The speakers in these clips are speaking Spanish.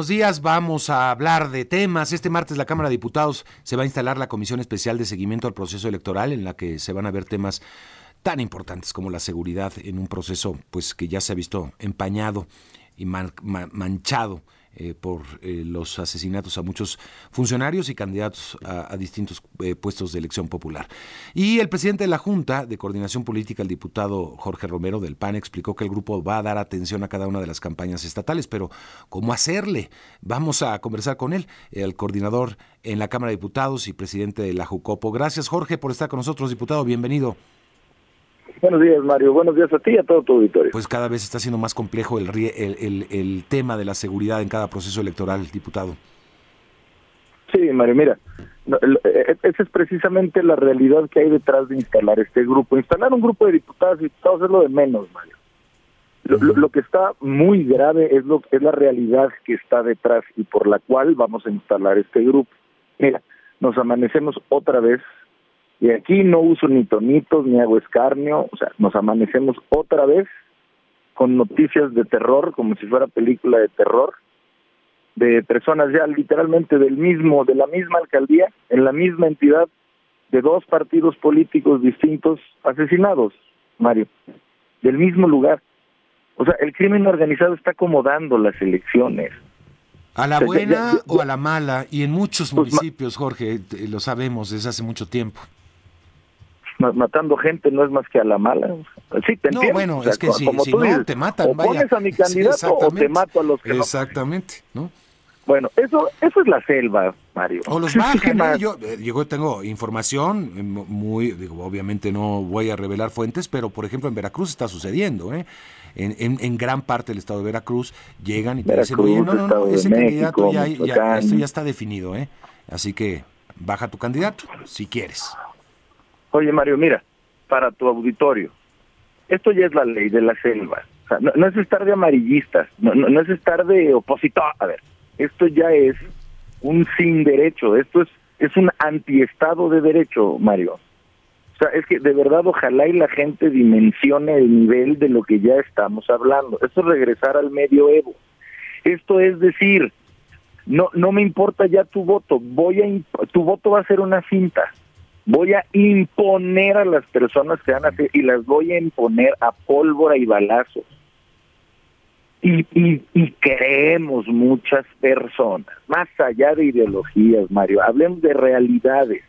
Buenos días, vamos a hablar de temas. Este martes la Cámara de Diputados se va a instalar la Comisión Especial de Seguimiento al Proceso Electoral en la que se van a ver temas tan importantes como la seguridad en un proceso pues que ya se ha visto empañado y manchado eh, por eh, los asesinatos a muchos funcionarios y candidatos a, distintos eh, puestos de elección popular. Y el presidente de la Junta de Coordinación Política, el diputado Jorge Romero del PAN, explicó que el grupo va a dar atención a cada una de las campañas estatales, pero ¿cómo hacerle? Vamos a conversar con él, el coordinador en la Cámara de Diputados y presidente de la JUCOPO. Gracias, Jorge, por estar con nosotros, diputado. Bienvenido. Buenos días, Mario. Buenos días a ti y a todo tu auditorio. Pues cada vez está siendo más complejo el, el, el, tema de la seguridad en cada proceso electoral, diputado. Sí, Mario, mira, e, e, esa es precisamente la realidad que hay detrás de instalar este grupo. Instalar un grupo de diputados y diputados es lo de menos, Mario. Lo, que está muy grave es lo es la realidad que está detrás y por la cual vamos a instalar este grupo. Mira, nos amanecemos otra vez y aquí no uso ni tonitos ni hago escarnio, o sea, nos amanecemos otra vez con noticias de terror, como si fuera película de terror, de personas ya literalmente del mismo, de la misma alcaldía, en la misma entidad, de dos partidos políticos distintos asesinados, Mario, del mismo lugar. O sea, el crimen organizado está acomodando las elecciones. A la buena o a la mala, y en muchos pues, municipios, Jorge, lo sabemos desde hace mucho tiempo matando gente no es más que a la mala. Sí, te no, bueno, es que si, no, te matan, o pones a mi candidato o te mato a los que Exactamente, ¿no? Bueno, eso eso es la selva, Mario. O los bajan, ¿eh? yo, eh, yo tengo información eh, muy, digo, obviamente no voy a revelar fuentes, pero por ejemplo en Veracruz está sucediendo, ¿eh? En, en, en gran parte del estado de Veracruz llegan y te dicen, oye, no, no, no, ese candidato ya, ya, esto ya está definido, ¿eh? Así que baja tu candidato, si quieres. Oye, Mario, mira, para tu auditorio, esto ya es la ley de la selva. O sea, no, es estar de amarillistas, no, no, es estar de opositor. A ver, esto ya es un sin derecho, esto es, es un antiestado de derecho, Mario. O sea, es que de verdad ojalá y la gente dimensione el nivel de lo que ya estamos hablando. Esto es regresar al medioevo. Esto es decir, no no me importa ya tu voto, voy a tu voto va a ser una cinta voy a imponer a las personas que van a hacer y las voy a imponer a pólvora y balazos. Y, y, creemos muchas personas, más allá de ideologías, Mario, hablemos de realidades.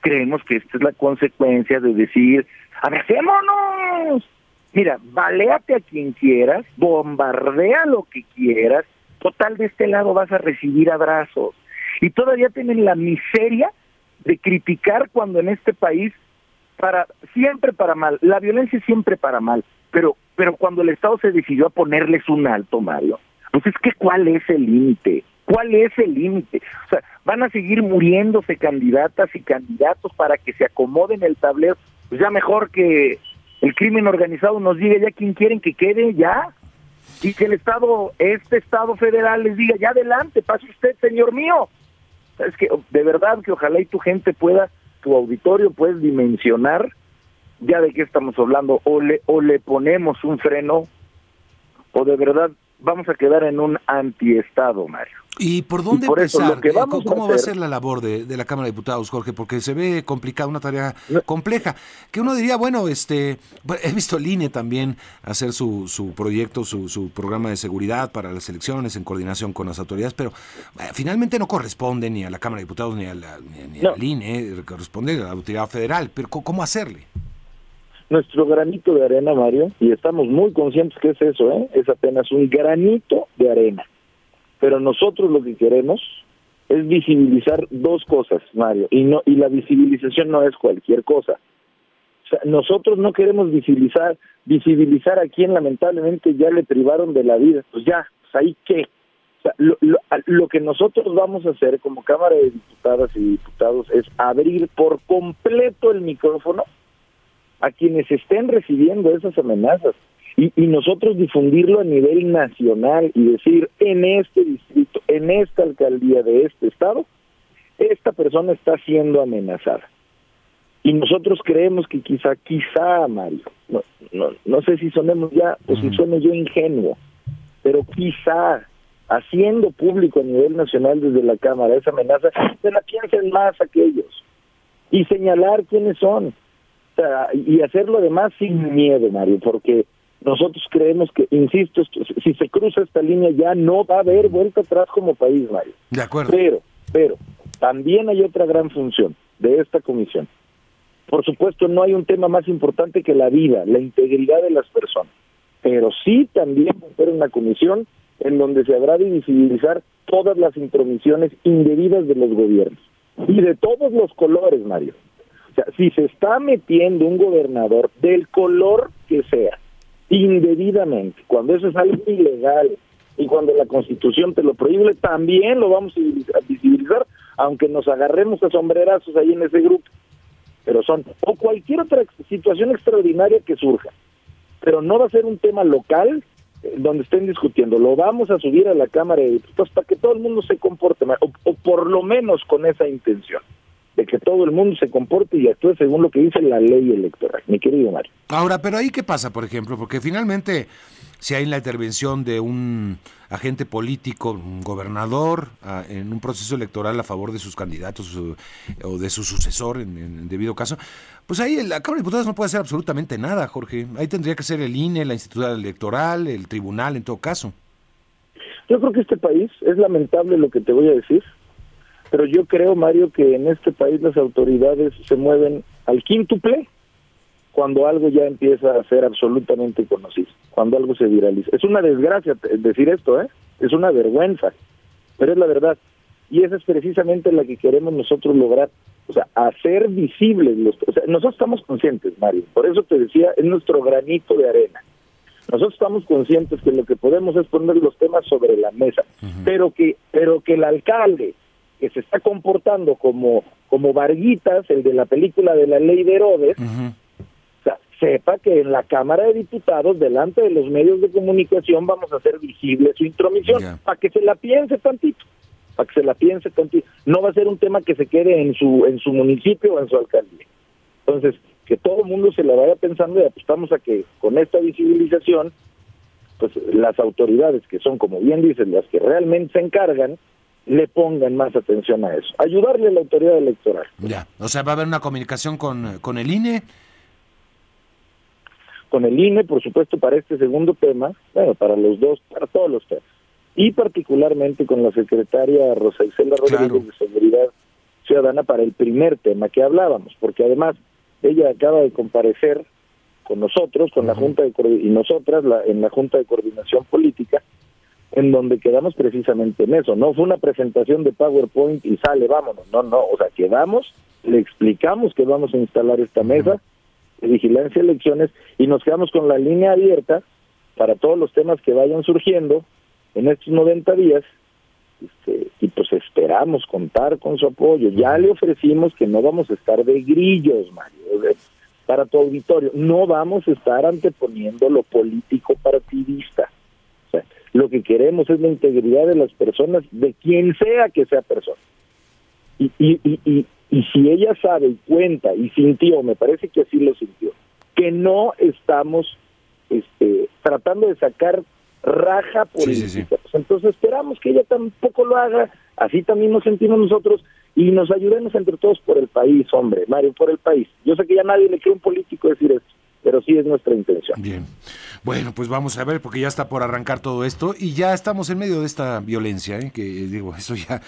Creemos que esta es la consecuencia de decir, ¡abrazémonos! Mira, baleate a quien quieras, bombardea lo que quieras, total de este lado vas a recibir abrazos. Y todavía tienen la miseria de criticar cuando en este país para siempre para mal, la violencia siempre para mal, pero pero cuando el Estado se decidió a ponerles un alto, Mario, pues es que cuál es el límite, cuál es el límite, o sea, van a seguir muriéndose candidatas y candidatos para que se acomoden el tablero, pues ya mejor que el crimen organizado nos diga ya quién quieren que quede ya. Y que el Estado, este Estado federal les diga ya adelante, pase usted, señor mío, es que de verdad que ojalá y tu gente pueda, tu auditorio puedes dimensionar ya de qué estamos hablando, o le, o le ponemos un freno, o de verdad vamos a quedar en un antiestado, Mario. ¿Y por dónde empezar? ¿Cómo va a ser la labor de, la Cámara de Diputados, Jorge? Porque se ve complicada, una tarea compleja. Que uno diría, bueno, este, he visto el INE también hacer su, su proyecto, su, su programa de seguridad para las elecciones en coordinación con las autoridades, pero eh, finalmente no corresponde ni a la Cámara de Diputados ni, a la, ni, al INE, eh, corresponde a la autoridad federal. Pero ¿cómo hacerle? nuestro granito de arena, Mario, y estamos muy conscientes que es eso, ¿eh? es apenas un granito de arena. Pero nosotros lo que queremos es visibilizar dos cosas, Mario, y no y la visibilización no es cualquier cosa. Nosotros no queremos visibilizar visibilizar a quien lamentablemente ya le privaron de la vida, pues ya, pues ahí qué. Lo que nosotros vamos a hacer como Cámara de Diputadas y Diputados es abrir por completo el micrófono a quienes estén recibiendo esas amenazas y, y, nosotros difundirlo a nivel nacional y decir en este distrito, en esta alcaldía de este estado, esta persona está siendo amenazada. Y nosotros creemos que quizá, quizá, Mario, no, no, no sé si sonemos ya o si suene yo ingenuo, pero quizá haciendo público a nivel nacional desde la Cámara esa amenaza, se la piensen más aquellos y señalar quiénes son. O sea, y hacerlo además sin miedo, Mario, porque nosotros creemos que, insisto, si se cruza esta línea ya no va a haber vuelta atrás como país, Mario. De acuerdo. Pero, pero, también hay otra gran función de esta comisión. Por supuesto, no hay un tema más importante que la vida, la integridad de las personas. Pero sí también va a ser una comisión en donde se habrá de visibilizar todas las intromisiones indebidas de los gobiernos. Y de todos los colores, Mario. O sea, si se está metiendo un gobernador del color que sea, indebidamente, cuando eso es algo ilegal y cuando la Constitución te lo prohíbe, también lo vamos a visibilizar, aunque nos agarremos a sombrerazos ahí en ese grupo. Pero son, o cualquier otra situación extraordinaria que surja, pero no va a ser un tema local eh, donde estén discutiendo, lo vamos a subir a la Cámara de Diputados para que todo el mundo se comporte, o por lo menos con esa intención de que todo el mundo se comporte y actúe según lo que dice la ley electoral, mi querido Mario. Ahora, pero ahí qué pasa, por ejemplo, porque finalmente si hay la intervención de un agente político, un gobernador, en un proceso electoral a favor de sus candidatos o de su sucesor en, en, debido caso, pues ahí la Cámara de Diputados no puede hacer absolutamente nada, Jorge. Ahí tendría que ser el INE, la institución electoral, el tribunal, en todo caso. Yo creo que este país, es lamentable lo que te voy a decir, pero yo creo, Mario, que en este país las autoridades se mueven al quíntuple cuando algo ya empieza a ser absolutamente conocido, cuando algo se viraliza. Es una desgracia decir esto, ¿eh? Es una vergüenza, pero es la verdad. Y esa es precisamente la que queremos nosotros lograr, o sea, hacer visibles los... O sea, nosotros estamos conscientes, Mario, por eso te decía, es nuestro granito de arena. Nosotros estamos conscientes que lo que podemos es poner los temas sobre la mesa, pero que pero que el alcalde, que se está comportando como, como Varguitas, el de la película de la ley de Herodes, sepa que en la Cámara de Diputados, delante de los medios de comunicación, vamos a hacer visible su intromisión, para que se la piense tantito, para que se la piense tantito. No va a ser un tema que se quede en su, en su municipio o en su alcaldía. Entonces, que todo el mundo se la vaya pensando y apostamos a que con esta visibilización, pues las autoridades que son, como bien dicen, las que realmente se encargan, le pongan más atención a eso. Ayudarle a la autoridad electoral. Ya, o sea, va a haber una comunicación con, con el INE. Con el INE, por supuesto, para este segundo tema, bueno, para los dos, para todos los temas. Y particularmente con la secretaria Rosa Isela Rodríguez de Seguridad Ciudadana para el primer tema que hablábamos, porque además ella acaba de comparecer con nosotros, con la Junta de y nosotras la, en la Junta de Coordinación Política, en donde quedamos precisamente en eso. No fue una presentación de PowerPoint y sale, vámonos. No, no, o sea, quedamos, le explicamos que vamos a instalar esta mesa de vigilancia de elecciones y nos quedamos con la línea abierta para todos los temas que vayan surgiendo en estos 90 días. Este, y pues esperamos contar con su apoyo. Ya le ofrecimos que no vamos a estar de grillos, Mario, para tu auditorio. No vamos a estar anteponiendo lo político partidista lo que queremos es la integridad de las personas, de quien sea que sea persona. Y, y, y, y, si ella sabe y cuenta y sintió, me parece que así lo sintió, que no estamos este, tratando de sacar raja política. Pues entonces esperamos que ella tampoco lo haga, así también nos sentimos nosotros y nos ayudemos entre todos por el país, hombre, Mario, por el país. Yo sé que ya nadie le quiere un político decir esto, pero sí es nuestra intención. Bien. Bueno, pues vamos a ver, porque ya está por arrancar todo esto y ya estamos en medio de esta violencia, ¿eh? que digo, eso ya...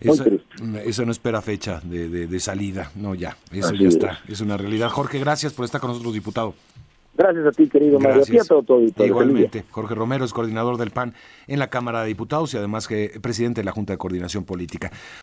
Eso, no espera fecha de, salida, no, ya, eso ya está, es una realidad. Jorge, gracias por estar con nosotros, diputado. Gracias a ti, querido Mario. Igualmente, Jorge Romero es coordinador del PAN en la Cámara de Diputados y además que presidente de la Junta de Coordinación Política.